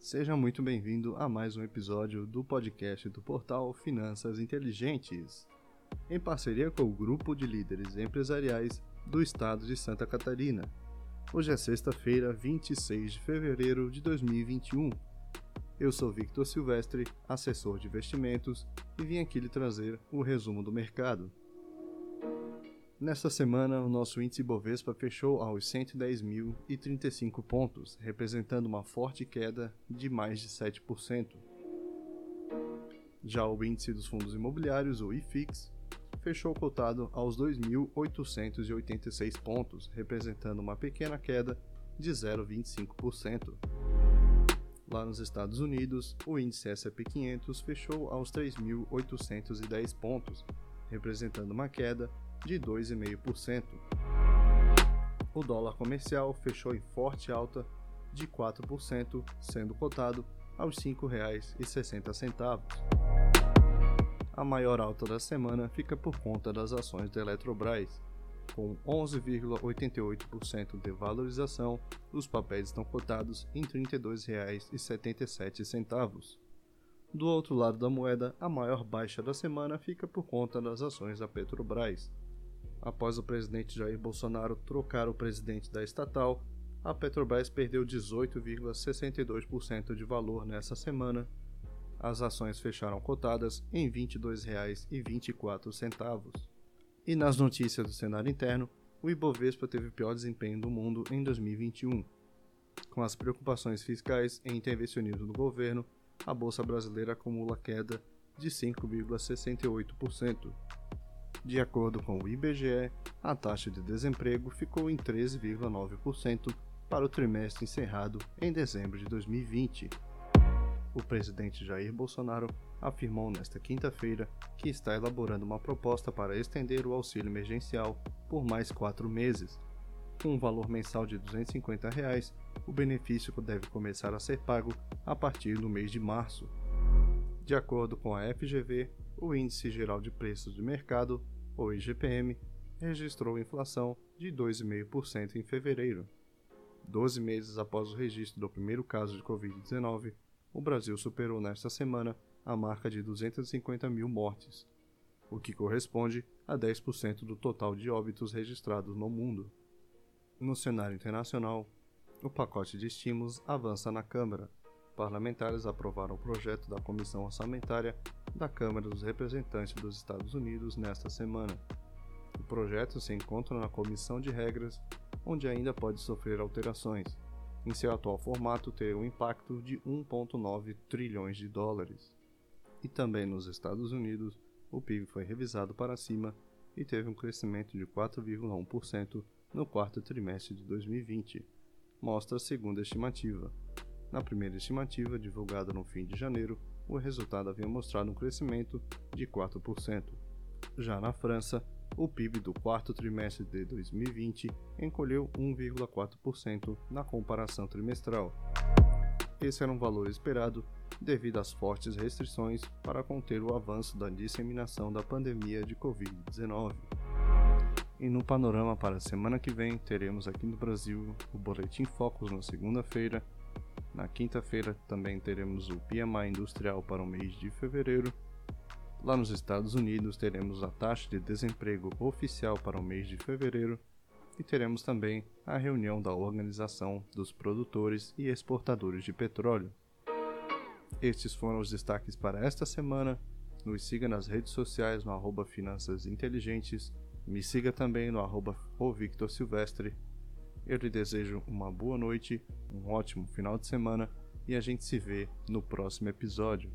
Seja muito bem-vindo a mais um episódio do podcast do portal Finanças Inteligentes, em parceria com o grupo de líderes empresariais do estado de Santa Catarina. Hoje é sexta-feira, 26 de fevereiro de 2021. Eu sou Victor Silvestre, assessor de investimentos, e vim aqui lhe trazer o resumo do mercado. Nesta semana, o nosso índice Bovespa fechou aos 110.035 pontos, representando uma forte queda de mais de 7%. Já o índice dos fundos imobiliários, o IFIX, fechou cotado aos 2.886 pontos, representando uma pequena queda de 0,25%. Lá nos Estados Unidos, o índice S&P 500 fechou aos 3.810 pontos, representando uma queda de 2,5%. O dólar comercial fechou em forte alta de 4%, sendo cotado aos R$ 5,60. A maior alta da semana fica por conta das ações da Eletrobras. Com 11,88% de valorização, os papéis estão cotados em R$ 32,77. Do outro lado da moeda, a maior baixa da semana fica por conta das ações da Petrobras. Após o presidente Jair Bolsonaro trocar o presidente da estatal, a Petrobras perdeu 18,62% de valor nessa semana. As ações fecharam cotadas em R$ 22,24. E nas notícias do cenário interno, o Ibovespa teve o pior desempenho do mundo em 2021. Com as preocupações fiscais e intervencionismo do governo, a bolsa brasileira acumula queda de 5,68%. De acordo com o IBGE, a taxa de desemprego ficou em 13,9% para o trimestre encerrado em dezembro de 2020. O presidente Jair Bolsonaro afirmou nesta quinta-feira que está elaborando uma proposta para estender o auxílio emergencial por mais quatro meses. Com um valor mensal de 250 reais, o benefício deve começar a ser pago a partir do mês de março. De acordo com a FGV, o Índice Geral de Preços do Mercado, ou IGPM, registrou inflação de 2,5% em fevereiro. Doze meses após o registro do primeiro caso de Covid-19, o Brasil superou nesta semana a marca de 250 mil mortes, o que corresponde a 10% do total de óbitos registrados no mundo. No cenário internacional, o pacote de estímulos avança na Câmara. Parlamentares aprovaram o projeto da Comissão Orçamentária da Câmara dos Representantes dos Estados Unidos nesta semana. O projeto se encontra na Comissão de Regras, onde ainda pode sofrer alterações. Em seu atual formato, terá um impacto de 1,9 trilhões de dólares. E também nos Estados Unidos, o PIB foi revisado para cima e teve um crescimento de 4,1% no quarto trimestre de 2020, mostra a segunda estimativa. Na primeira estimativa, divulgada no fim de janeiro, o resultado havia mostrado um crescimento de 4%. Já na França, o PIB do quarto trimestre de 2020 encolheu 1,4% na comparação trimestral. Esse era um valor esperado devido às fortes restrições para conter o avanço da disseminação da pandemia de Covid-19. E no panorama para a semana que vem, teremos aqui no Brasil o Boletim Focus na segunda-feira, na quinta-feira também teremos o PMI industrial para o mês de fevereiro. Lá nos Estados Unidos teremos a taxa de desemprego oficial para o mês de fevereiro e teremos também a reunião da Organização dos Produtores e Exportadores de Petróleo. Estes foram os destaques para esta semana. Nos siga nas redes sociais no arroba Finanças Inteligentes. Me siga também no arroba Victor Silvestre eu lhe desejo uma boa noite, um ótimo final de semana e a gente se vê no próximo episódio.